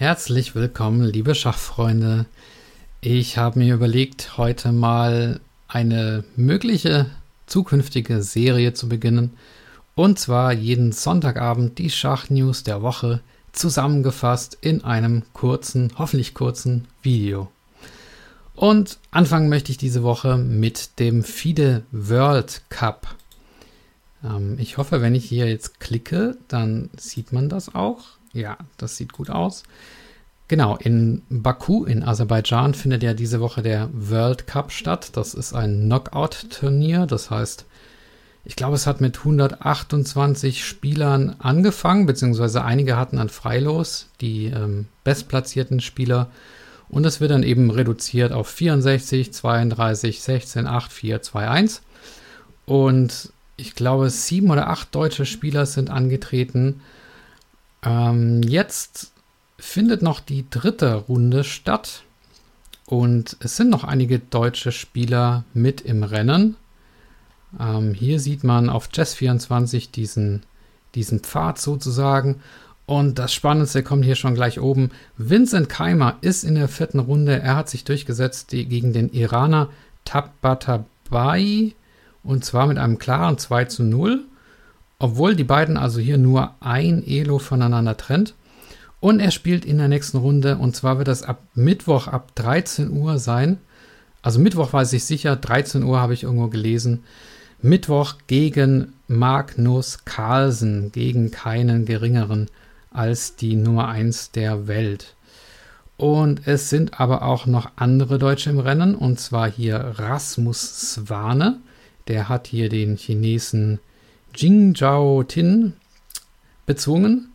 Herzlich willkommen, liebe Schachfreunde. Ich habe mir überlegt, heute mal eine mögliche zukünftige Serie zu beginnen. Und zwar jeden Sonntagabend die Schachnews der Woche zusammengefasst in einem kurzen, hoffentlich kurzen Video. Und anfangen möchte ich diese Woche mit dem FIDE World Cup. Ähm, ich hoffe, wenn ich hier jetzt klicke, dann sieht man das auch. Ja, das sieht gut aus. Genau, in Baku in Aserbaidschan findet ja diese Woche der World Cup statt. Das ist ein Knockout-Turnier. Das heißt, ich glaube, es hat mit 128 Spielern angefangen, beziehungsweise einige hatten ein Freilos, die ähm, bestplatzierten Spieler. Und es wird dann eben reduziert auf 64, 32, 16, 8, 4, 2, 1. Und ich glaube, sieben oder acht deutsche Spieler sind angetreten. Ähm, jetzt findet noch die dritte Runde statt. Und es sind noch einige deutsche Spieler mit im Rennen. Ähm, hier sieht man auf Chess24 diesen, diesen Pfad sozusagen. Und das Spannendste kommt hier schon gleich oben. Vincent Keimer ist in der vierten Runde. Er hat sich durchgesetzt gegen den Iraner Tabatabai. Und zwar mit einem klaren 2 zu 0. Obwohl die beiden also hier nur ein Elo voneinander trennt. Und er spielt in der nächsten Runde. Und zwar wird das ab Mittwoch ab 13 Uhr sein. Also Mittwoch weiß ich sicher. 13 Uhr habe ich irgendwo gelesen. Mittwoch gegen Magnus Carlsen. Gegen keinen geringeren als die Nummer 1 der Welt. Und es sind aber auch noch andere Deutsche im Rennen, und zwar hier Rasmus Swane. Der hat hier den Chinesen Jing Zhao Tin bezwungen.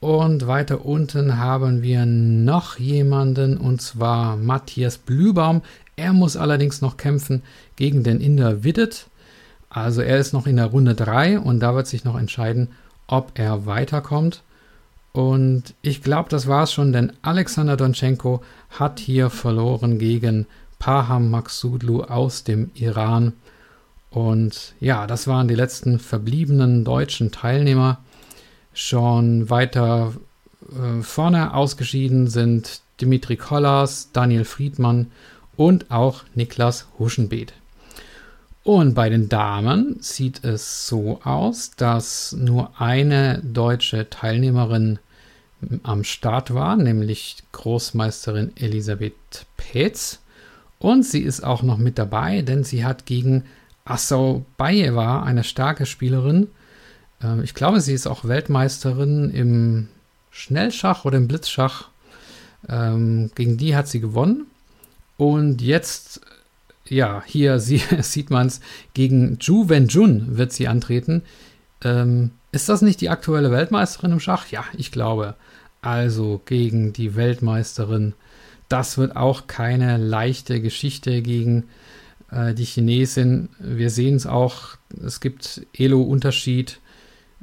Und weiter unten haben wir noch jemanden, und zwar Matthias Blübaum. Er muss allerdings noch kämpfen gegen den Inder Widdet. Also er ist noch in der Runde 3 und da wird sich noch entscheiden, ob er weiterkommt. Und ich glaube, das war es schon, denn Alexander Donchenko hat hier verloren gegen Paham Maksudlu aus dem Iran. Und ja, das waren die letzten verbliebenen deutschen Teilnehmer. Schon weiter äh, vorne ausgeschieden sind Dimitri Kollas, Daniel Friedmann und auch Niklas Huschenbeet. Und bei den Damen sieht es so aus, dass nur eine deutsche Teilnehmerin am Start war, nämlich Großmeisterin Elisabeth Petz. Und sie ist auch noch mit dabei, denn sie hat gegen Assau Bayeva, eine starke Spielerin, äh, ich glaube, sie ist auch Weltmeisterin im Schnellschach oder im Blitzschach. Ähm, gegen die hat sie gewonnen. Und jetzt, ja, hier sie, sieht man es, gegen Ju Wenjun wird sie antreten. Ähm, ist das nicht die aktuelle Weltmeisterin im Schach? Ja, ich glaube. Also gegen die Weltmeisterin. Das wird auch keine leichte Geschichte gegen äh, die Chinesin. Wir sehen es auch, es gibt Elo-Unterschied.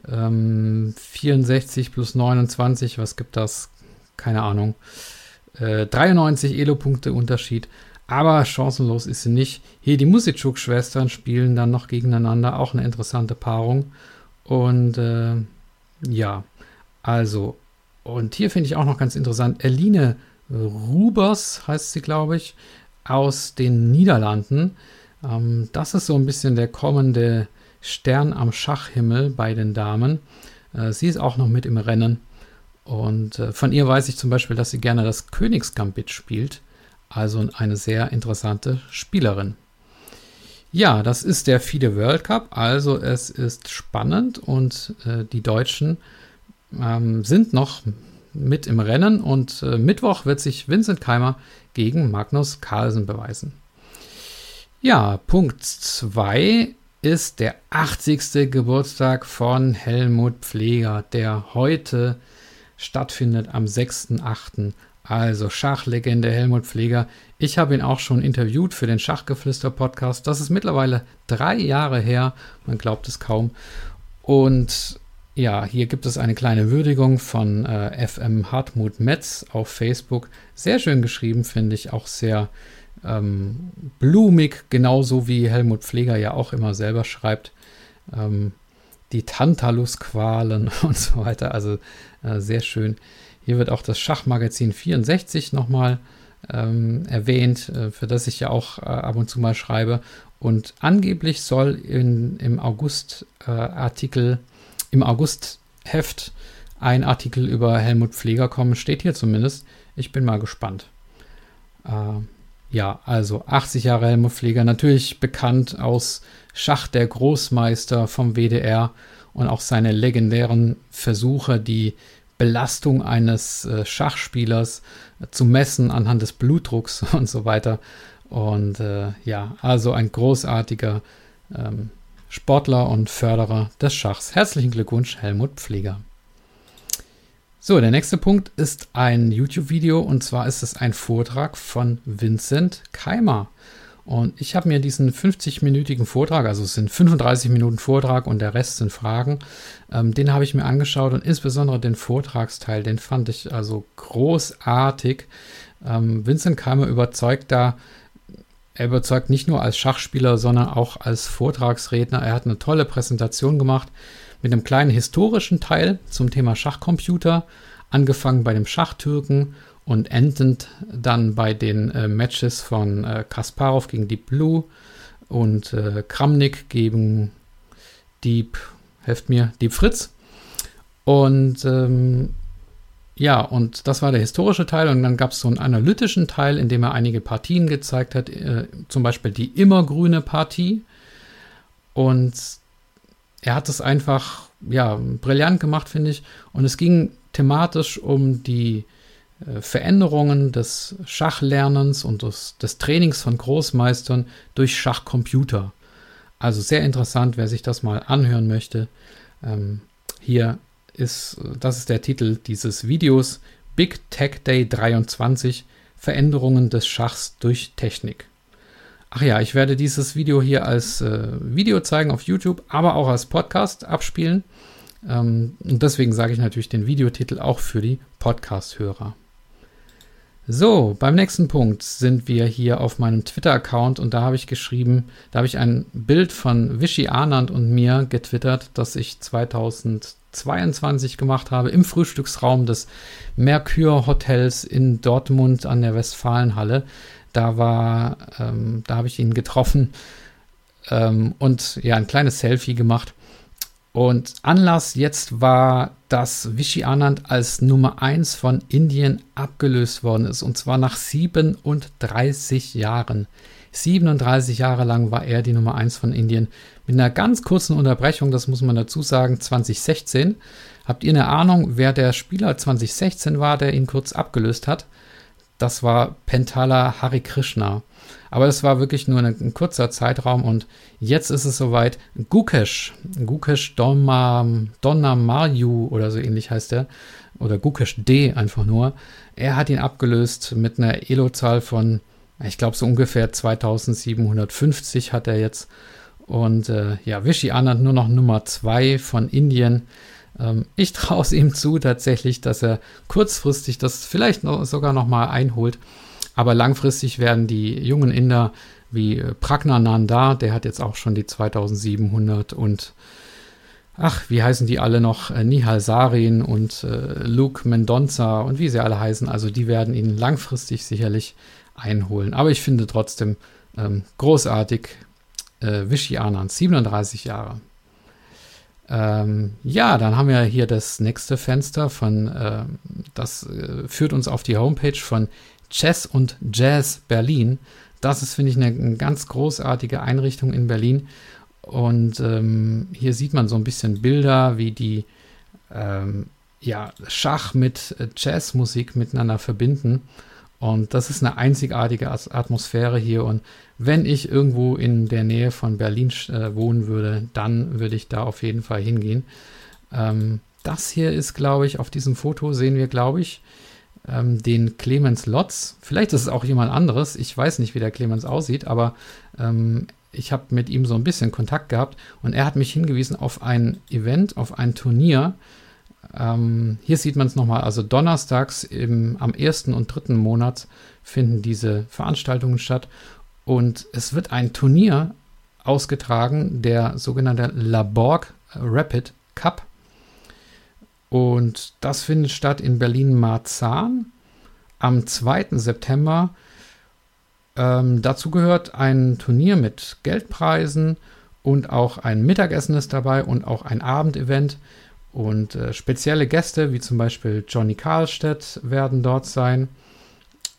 Ähm, 64 plus 29, was gibt das? Keine Ahnung. Äh, 93 Elo-Punkte Unterschied. Aber chancenlos ist sie nicht. Hier die Musitschuk-Schwestern spielen dann noch gegeneinander. Auch eine interessante Paarung. Und äh, ja, also. Und hier finde ich auch noch ganz interessant. Eline Rubers heißt sie, glaube ich, aus den Niederlanden. Ähm, das ist so ein bisschen der kommende Stern am Schachhimmel bei den Damen. Äh, sie ist auch noch mit im Rennen. Und äh, von ihr weiß ich zum Beispiel, dass sie gerne das Königsgambit spielt. Also eine sehr interessante Spielerin. Ja, das ist der FIDE World Cup. Also es ist spannend und äh, die Deutschen ähm, sind noch mit im Rennen und äh, Mittwoch wird sich Vincent Keimer gegen Magnus Carlsen beweisen. Ja, Punkt 2 ist der 80. Geburtstag von Helmut Pfleger, der heute stattfindet am 6.8. Also Schachlegende Helmut Pfleger. Ich habe ihn auch schon interviewt für den Schachgeflüster-Podcast. Das ist mittlerweile drei Jahre her. Man glaubt es kaum. Und ja, hier gibt es eine kleine Würdigung von äh, FM Hartmut Metz auf Facebook. Sehr schön geschrieben, finde ich. Auch sehr ähm, blumig, genauso wie Helmut Pfleger ja auch immer selber schreibt. Ähm, die Tantalus-Qualen und so weiter. Also äh, sehr schön. Hier wird auch das Schachmagazin 64 nochmal ähm, erwähnt, äh, für das ich ja auch äh, ab und zu mal schreibe. Und angeblich soll in, im August-Artikel, äh, im August-Heft ein Artikel über Helmut Pfleger kommen, steht hier zumindest. Ich bin mal gespannt. Äh, ja, also 80 Jahre Helmut Pfleger, natürlich bekannt aus Schach der Großmeister vom WDR und auch seine legendären Versuche, die Belastung eines äh, Schachspielers zu messen anhand des Blutdrucks und so weiter. Und äh, ja, also ein großartiger ähm, Sportler und Förderer des Schachs. Herzlichen Glückwunsch, Helmut Pfleger. So, der nächste Punkt ist ein YouTube-Video und zwar ist es ein Vortrag von Vincent Keimer. Und ich habe mir diesen 50-minütigen Vortrag, also es sind 35 Minuten Vortrag und der Rest sind Fragen, ähm, den habe ich mir angeschaut und insbesondere den Vortragsteil, den fand ich also großartig. Ähm, Vincent Keimer überzeugt da, er überzeugt nicht nur als Schachspieler, sondern auch als Vortragsredner. Er hat eine tolle Präsentation gemacht mit einem kleinen historischen Teil zum Thema Schachcomputer, angefangen bei dem Schachtürken und endend dann bei den äh, Matches von äh, Kasparov gegen Deep Blue und äh, Kramnik gegen Deep, helft mir, Deep Fritz. Und ähm, ja, und das war der historische Teil und dann gab es so einen analytischen Teil, in dem er einige Partien gezeigt hat, äh, zum Beispiel die immergrüne Partie. Und er hat es einfach, ja, brillant gemacht, finde ich. Und es ging thematisch um die äh, Veränderungen des Schachlernens und des, des, Trainings von Großmeistern durch Schachcomputer. Also sehr interessant, wer sich das mal anhören möchte. Ähm, hier ist, das ist der Titel dieses Videos, Big Tech Day 23, Veränderungen des Schachs durch Technik. Ach ja, ich werde dieses Video hier als äh, Video zeigen auf YouTube, aber auch als Podcast abspielen. Ähm, und deswegen sage ich natürlich den Videotitel auch für die Podcast-Hörer. So, beim nächsten Punkt sind wir hier auf meinem Twitter-Account und da habe ich geschrieben, da habe ich ein Bild von Vichy Anand und mir getwittert, das ich 2022 gemacht habe im Frühstücksraum des Mercure Hotels in Dortmund an der Westfalenhalle. Da war, ähm, da habe ich ihn getroffen ähm, und ja, ein kleines Selfie gemacht. Und Anlass jetzt war, dass Vichy Anand als Nummer 1 von Indien abgelöst worden ist. Und zwar nach 37 Jahren. 37 Jahre lang war er die Nummer 1 von Indien. Mit einer ganz kurzen Unterbrechung, das muss man dazu sagen, 2016. Habt ihr eine Ahnung, wer der Spieler 2016 war, der ihn kurz abgelöst hat? das war Pentala Hari Krishna. Aber das war wirklich nur ein, kurzer Zeitraum und jetzt ist es soweit. Gukesh, Gukesh Donnamayu oder so ähnlich heißt er, oder Gukesh D einfach nur. Er hat ihn abgelöst mit einer Elo-Zahl von, ich glaube, so ungefähr 2750 hat er jetzt. Und äh, ja, Vishy Anand nur noch Nummer 2 von Indien. Ähm, ich traue es ihm zu tatsächlich, dass er kurzfristig das vielleicht noch, sogar noch mal einholt. Aber langfristig werden die jungen Inder wie äh, Pragnananda, der hat jetzt auch schon die 2700 und ach, wie heißen die alle noch? Äh, Nihal Sarin und äh, Luke Mendonça und wie sie alle heißen. Also die werden ihn langfristig sicherlich einholen. Aber ich finde trotzdem ähm, großartig. Äh, Vichy Anand, 37 Jahre. Ähm, ja, dann haben wir hier das nächste Fenster von, äh, das äh, führt uns auf die Homepage von Chess und Jazz Berlin. Das ist, finde ich, eine, eine, ganz großartige Einrichtung in Berlin. Und ähm, hier sieht man so ein bisschen Bilder, wie die ähm, ja, Schach mit äh, Jazzmusik miteinander verbinden. Und das ist eine einzigartige Atmosphäre hier. Und wenn ich irgendwo in der Nähe von Berlin äh, wohnen würde, dann würde ich da auf jeden Fall hingehen. Ähm, das hier ist, glaube ich, auf diesem Foto sehen wir, glaube ich, ähm, den Clemens Lotz. Vielleicht ist es auch jemand anderes. Ich weiß nicht, wie der Clemens aussieht, aber ähm, ich habe mit ihm so ein bisschen Kontakt gehabt und er hat mich hingewiesen auf ein Event, auf ein Turnier, ähm, hier sieht man es nochmal, also donnerstags im, am ersten und dritten Monat finden diese Veranstaltungen statt und es wird ein Turnier ausgetragen, der sogenannte Laborg Rapid Cup. Und das findet statt in Berlin-Marzahn am 2. September. Ähm, dazu gehört ein Turnier mit Geldpreisen und auch ein Mittagessen ist dabei und auch ein Abendevent. Und äh, spezielle Gäste, wie zum Beispiel Johnny Karlstedt, werden dort sein.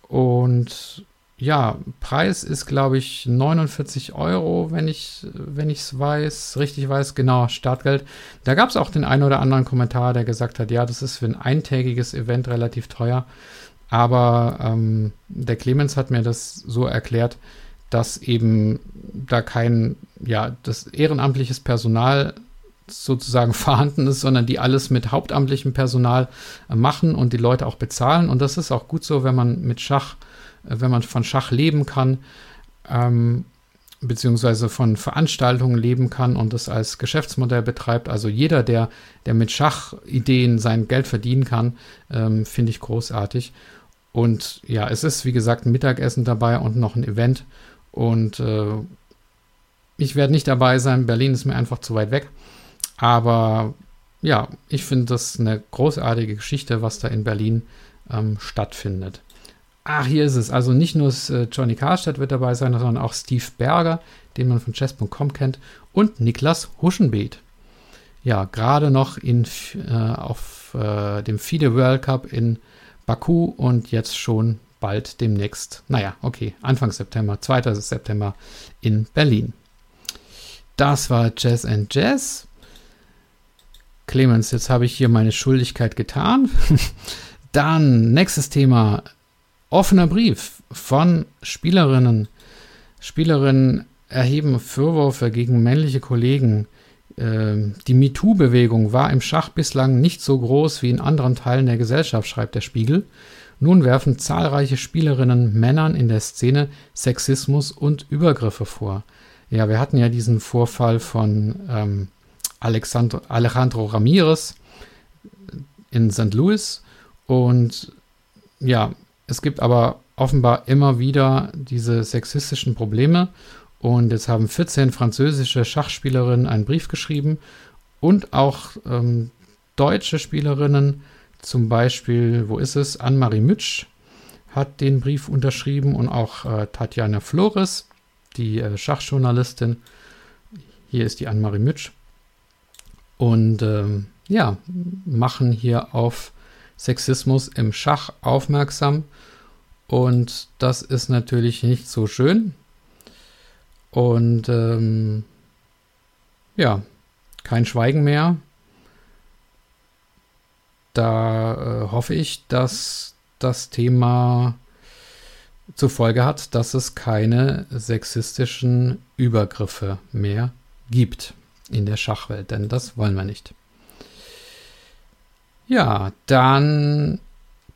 Und ja, Preis ist, glaube ich, 49 Euro, wenn ich wenn es weiß, richtig weiß, genau, Startgeld. Da gab es auch den einen oder anderen Kommentar, der gesagt hat, ja, das ist für ein eintägiges Event relativ teuer. Aber ähm, der Clemens hat mir das so erklärt, dass eben da kein, ja, das ehrenamtliches Personal sozusagen vorhanden ist, sondern die alles mit hauptamtlichem Personal äh, machen und die Leute auch bezahlen. Und das ist auch gut so, wenn man mit Schach, äh, wenn man von Schach leben kann, ähm, beziehungsweise von Veranstaltungen leben kann und das als Geschäftsmodell betreibt. Also jeder, der, der mit Schachideen sein Geld verdienen kann, ähm, finde ich großartig. Und ja, es ist wie gesagt ein Mittagessen dabei und noch ein Event. Und äh, ich werde nicht dabei sein. Berlin ist mir einfach zu weit weg. Aber ja, ich finde das eine großartige Geschichte, was da in Berlin ähm, stattfindet. Ach, hier ist es. Also nicht nur äh, Johnny Karstadt wird dabei sein, sondern auch Steve Berger, den man von chess.com kennt, und Niklas Huschenbeet. Ja, gerade noch in, äh, auf äh, dem FIDE World Cup in Baku und jetzt schon bald demnächst, naja, okay, Anfang September, 2. September in Berlin. Das war Jazz and Jazz. Clemens, jetzt habe ich hier meine Schuldigkeit getan. Dann nächstes Thema. Offener Brief von Spielerinnen. Spielerinnen erheben Vorwürfe gegen männliche Kollegen. Ähm, die MeToo-Bewegung war im Schach bislang nicht so groß wie in anderen Teilen der Gesellschaft, schreibt der Spiegel. Nun werfen zahlreiche Spielerinnen Männern in der Szene Sexismus und Übergriffe vor. Ja, wir hatten ja diesen Vorfall von ähm, Alexandro, Alejandro Ramirez in St. Louis. Und ja, es gibt aber offenbar immer wieder diese sexistischen Probleme. Und jetzt haben 14 französische Schachspielerinnen einen Brief geschrieben und auch ähm, deutsche Spielerinnen, zum Beispiel, wo ist es? Anne-Marie Mütsch hat den Brief unterschrieben und auch äh, Tatjana Flores, die äh, Schachjournalistin. Hier ist die Anne-Marie Mütsch und ähm, ja, machen hier auf Sexismus im Schach aufmerksam. Und das ist natürlich nicht so schön. Und ähm, ja, kein Schweigen mehr. Da äh, hoffe ich, dass das Thema zur Folge hat, dass es keine sexistischen Übergriffe mehr gibt in der Schachwelt, denn das wollen wir nicht. Ja, dann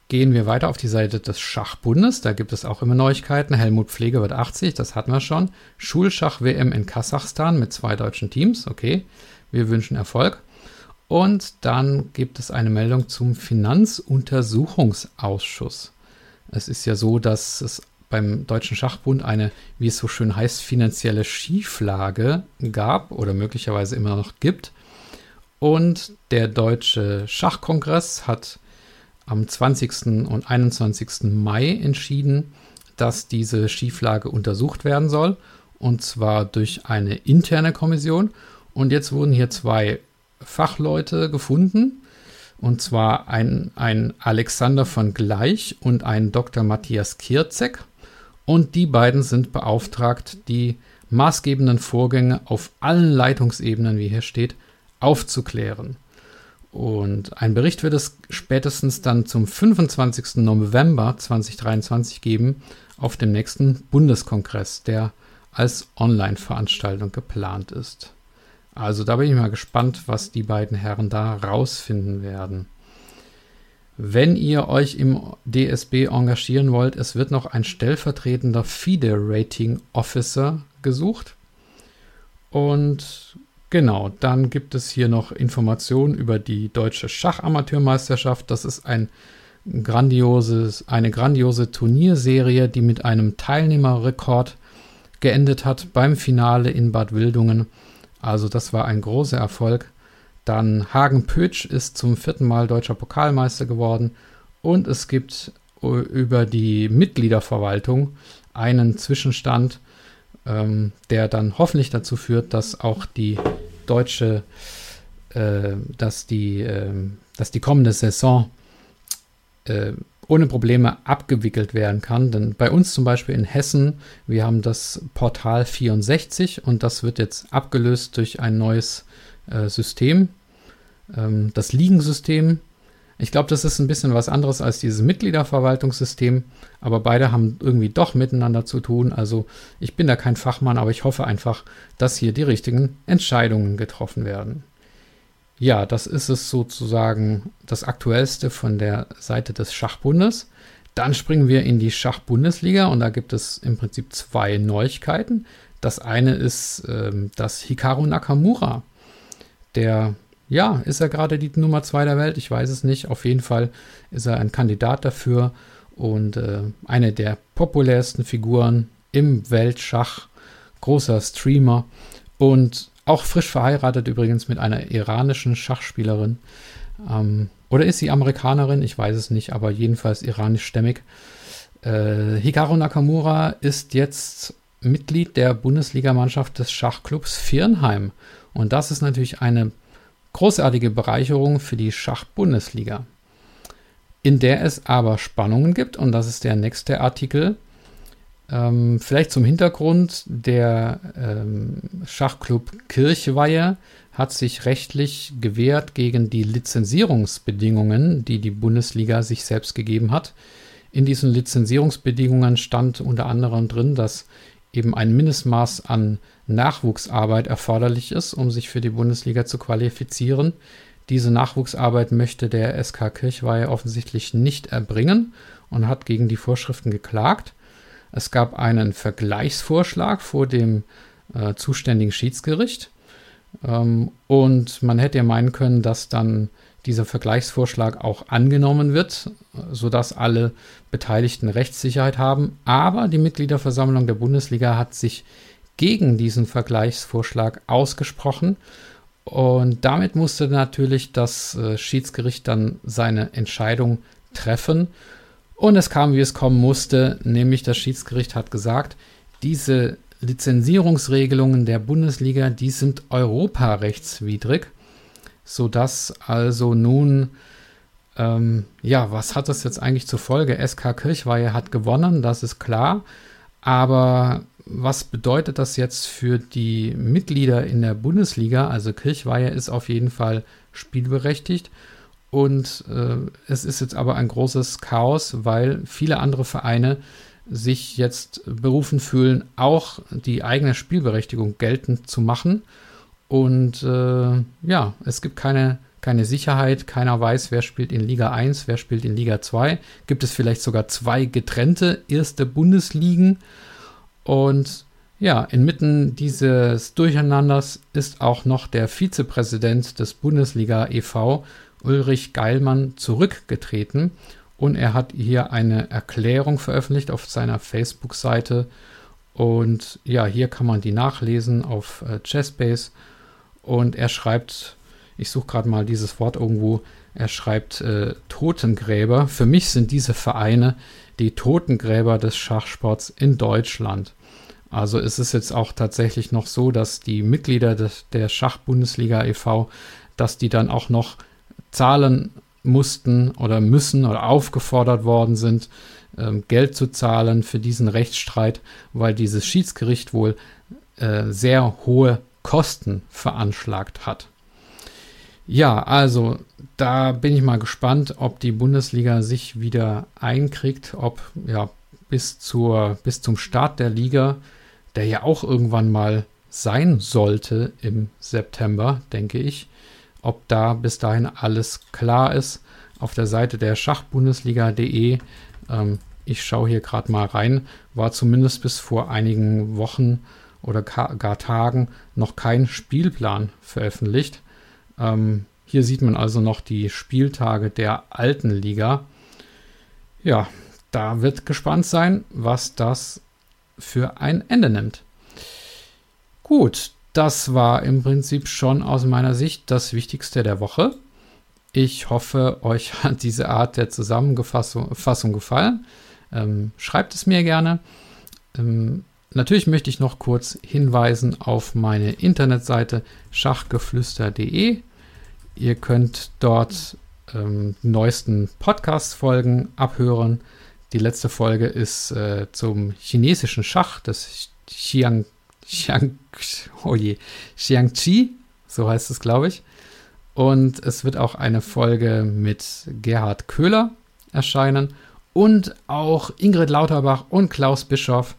gehen wir weiter auf die Seite des Schachbundes. Da gibt es auch immer Neuigkeiten. Helmut Pflege wird 80, das hatten wir schon. Schulschach-WM in Kasachstan mit zwei deutschen Teams. Okay, wir wünschen Erfolg. Und dann gibt es eine Meldung zum Finanzuntersuchungsausschuss. Es ist ja so, dass es beim Deutschen Schachbund eine, wie es so schön heißt, finanzielle Schieflage gab oder möglicherweise immer noch gibt. Und der Deutsche Schachkongress hat am 20. und 21. Mai entschieden, dass diese Schieflage untersucht werden soll. Und zwar durch eine interne Kommission. Und jetzt wurden hier zwei Fachleute gefunden, und zwar ein, ein Alexander von Gleich und ein Dr. Matthias Kirzek. Und die beiden sind beauftragt, die maßgebenden Vorgänge auf allen Leitungsebenen, wie hier steht, aufzuklären. Und ein Bericht wird es spätestens dann zum 25. November 2023 geben auf dem nächsten Bundeskongress, der als Online-Veranstaltung geplant ist. Also da bin ich mal gespannt, was die beiden Herren da rausfinden werden. Wenn ihr euch im DSB engagieren wollt, es wird noch ein stellvertretender FIDE Rating Officer gesucht. Und genau, dann gibt es hier noch Informationen über die deutsche Schachamateurmeisterschaft. Das ist ein grandioses, eine grandiose Turnierserie, die mit einem Teilnehmerrekord geendet hat beim Finale in Bad Wildungen. Also das war ein großer Erfolg. Dann Hagen Pötsch ist zum vierten Mal deutscher Pokalmeister geworden. Und es gibt über die Mitgliederverwaltung einen Zwischenstand, ähm, der dann hoffentlich dazu führt, dass auch die deutsche, äh, dass die, äh, dass die kommende Saison äh, ohne Probleme abgewickelt werden kann. Denn bei uns zum Beispiel in Hessen, wir haben das Portal 64 und das wird jetzt abgelöst durch ein neues äh, System, ähm, das Ligensystem. Ich glaube, das ist ein bisschen was anderes als dieses Mitgliederverwaltungssystem, aber beide haben irgendwie doch miteinander zu tun. Also ich bin da kein Fachmann, aber ich hoffe einfach, dass hier die richtigen Entscheidungen getroffen werden. Ja, das ist es sozusagen das Aktuellste von der Seite des Schachbundes. Dann springen wir in die Schachbundesliga und da gibt es im Prinzip zwei Neuigkeiten. Das eine ist, ähm, dass Hikaru Nakamura, der ja, ist er gerade die Nummer zwei der Welt? Ich weiß es nicht. Auf jeden Fall ist er ein Kandidat dafür und äh, eine der populärsten Figuren im Weltschach. Großer Streamer und auch frisch verheiratet übrigens mit einer iranischen Schachspielerin. Ähm, oder ist sie Amerikanerin? Ich weiß es nicht, aber jedenfalls iranischstämmig. Äh, Hikaru Nakamura ist jetzt Mitglied der Bundesligamannschaft des Schachclubs Firnheim. Und das ist natürlich eine großartige Bereicherung für die Schachbundesliga, in der es aber Spannungen gibt, und das ist der nächste Artikel. Ähm, vielleicht zum Hintergrund, der ähm, Schachclub Kirchweihe hat sich rechtlich gewehrt gegen die Lizenzierungsbedingungen, die die Bundesliga sich selbst gegeben hat. In diesen Lizenzierungsbedingungen stand unter anderem drin, dass eben ein Mindestmaß an Nachwuchsarbeit erforderlich ist, um sich für die Bundesliga zu qualifizieren. Diese Nachwuchsarbeit möchte der SK Kirchweihe offensichtlich nicht erbringen und hat gegen die Vorschriften geklagt. Es gab einen Vergleichsvorschlag vor dem äh, zuständigen Schiedsgericht ähm, und man hätte ja meinen können, dass dann dieser Vergleichsvorschlag auch angenommen wird, sodass alle Beteiligten Rechtssicherheit haben. Aber die Mitgliederversammlung der Bundesliga hat sich gegen diesen Vergleichsvorschlag ausgesprochen. Und damit musste natürlich das äh, Schiedsgericht dann seine Entscheidung treffen. Und es kam, wie es kommen musste, nämlich das Schiedsgericht hat gesagt, diese Lizenzierungsregelungen der Bundesliga, die sind europarechtswidrig, sodass also nun, ähm, ja, was hat das jetzt eigentlich zur Folge? SK Kirchweihe hat gewonnen, das ist klar, aber was bedeutet das jetzt für die Mitglieder in der Bundesliga? Also Kirchweihe ist auf jeden Fall spielberechtigt. Und äh, es ist jetzt aber ein großes Chaos, weil viele andere Vereine sich jetzt berufen fühlen, auch die eigene Spielberechtigung geltend zu machen. Und äh, ja, es gibt keine, keine Sicherheit, keiner weiß, wer spielt in Liga 1, wer spielt in Liga 2. Gibt es vielleicht sogar zwei getrennte erste Bundesligen? Und ja, inmitten dieses Durcheinanders ist auch noch der Vizepräsident des Bundesliga e.V., Ulrich Geilmann, zurückgetreten und er hat hier eine Erklärung veröffentlicht auf seiner Facebook-Seite. Und ja, hier kann man die nachlesen auf äh, Chessbase. Und er schreibt, ich suche gerade mal dieses Wort irgendwo, er schreibt äh, Totengräber. Für mich sind diese Vereine die Totengräber des Schachsports in Deutschland. Also ist es jetzt auch tatsächlich noch so, dass die Mitglieder des, der Schachbundesliga e.V., dass die dann auch noch zahlen mussten oder müssen oder aufgefordert worden sind, ähm, Geld zu zahlen für diesen Rechtsstreit, weil dieses Schiedsgericht wohl äh, sehr hohe Kosten veranschlagt hat. Ja, also da bin ich mal gespannt, ob die Bundesliga sich wieder einkriegt, ob ja bis zur bis zum Start der Liga der ja auch irgendwann mal sein sollte im September, denke ich. Ob da bis dahin alles klar ist, auf der Seite der Schachbundesliga.de, ähm, ich schaue hier gerade mal rein, war zumindest bis vor einigen Wochen oder gar Tagen noch kein Spielplan veröffentlicht. Ähm, hier sieht man also noch die Spieltage der alten Liga. Ja, da wird gespannt sein, was das für ein Ende nimmt. Gut, das war im Prinzip schon aus meiner Sicht das Wichtigste der Woche. Ich hoffe, euch hat diese Art der Zusammenfassung gefallen. Ähm, schreibt es mir gerne. Ähm, natürlich möchte ich noch kurz hinweisen auf meine Internetseite schachgeflüster.de. Ihr könnt dort ähm, neuesten Podcast-Folgen abhören. Die letzte Folge ist äh, zum chinesischen Schach, das Xiang, Xiang, oh je, Xiangqi, so heißt es, glaube ich. Und es wird auch eine Folge mit Gerhard Köhler erscheinen und auch Ingrid Lauterbach und Klaus Bischoff,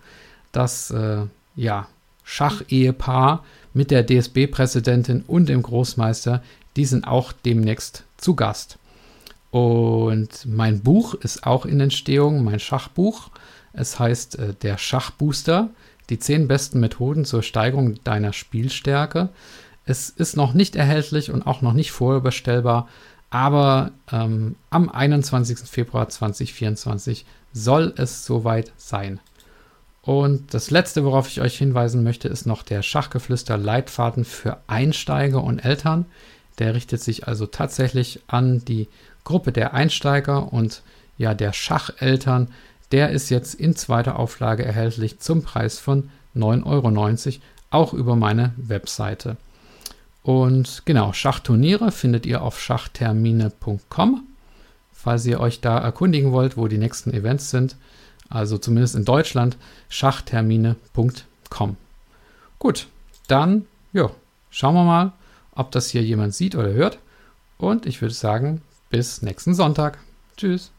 das äh, ja, Schachehepaar mit der DSB-Präsidentin und dem Großmeister, die sind auch demnächst zu Gast. Und mein Buch ist auch in Entstehung, mein Schachbuch. Es heißt äh, Der Schachbooster, die zehn besten Methoden zur Steigerung deiner Spielstärke. Es ist noch nicht erhältlich und auch noch nicht vorbestellbar, aber ähm, am 21. Februar 2024 soll es soweit sein. Und das letzte, worauf ich euch hinweisen möchte, ist noch der Schachgeflüster Leitfaden für Einsteiger und Eltern. Der richtet sich also tatsächlich an die Gruppe der Einsteiger und ja der Schacheltern. Der ist jetzt in zweiter Auflage erhältlich zum Preis von 9,90 Euro, auch über meine Webseite. Und genau, Schachturniere findet ihr auf schachtermine.com, falls ihr euch da erkundigen wollt, wo die nächsten Events sind. Also zumindest in Deutschland, schachtermine.com. Gut, dann ja, schauen wir mal, ob das hier jemand sieht oder hört. Und ich würde sagen, bis nächsten Sonntag. Tschüss.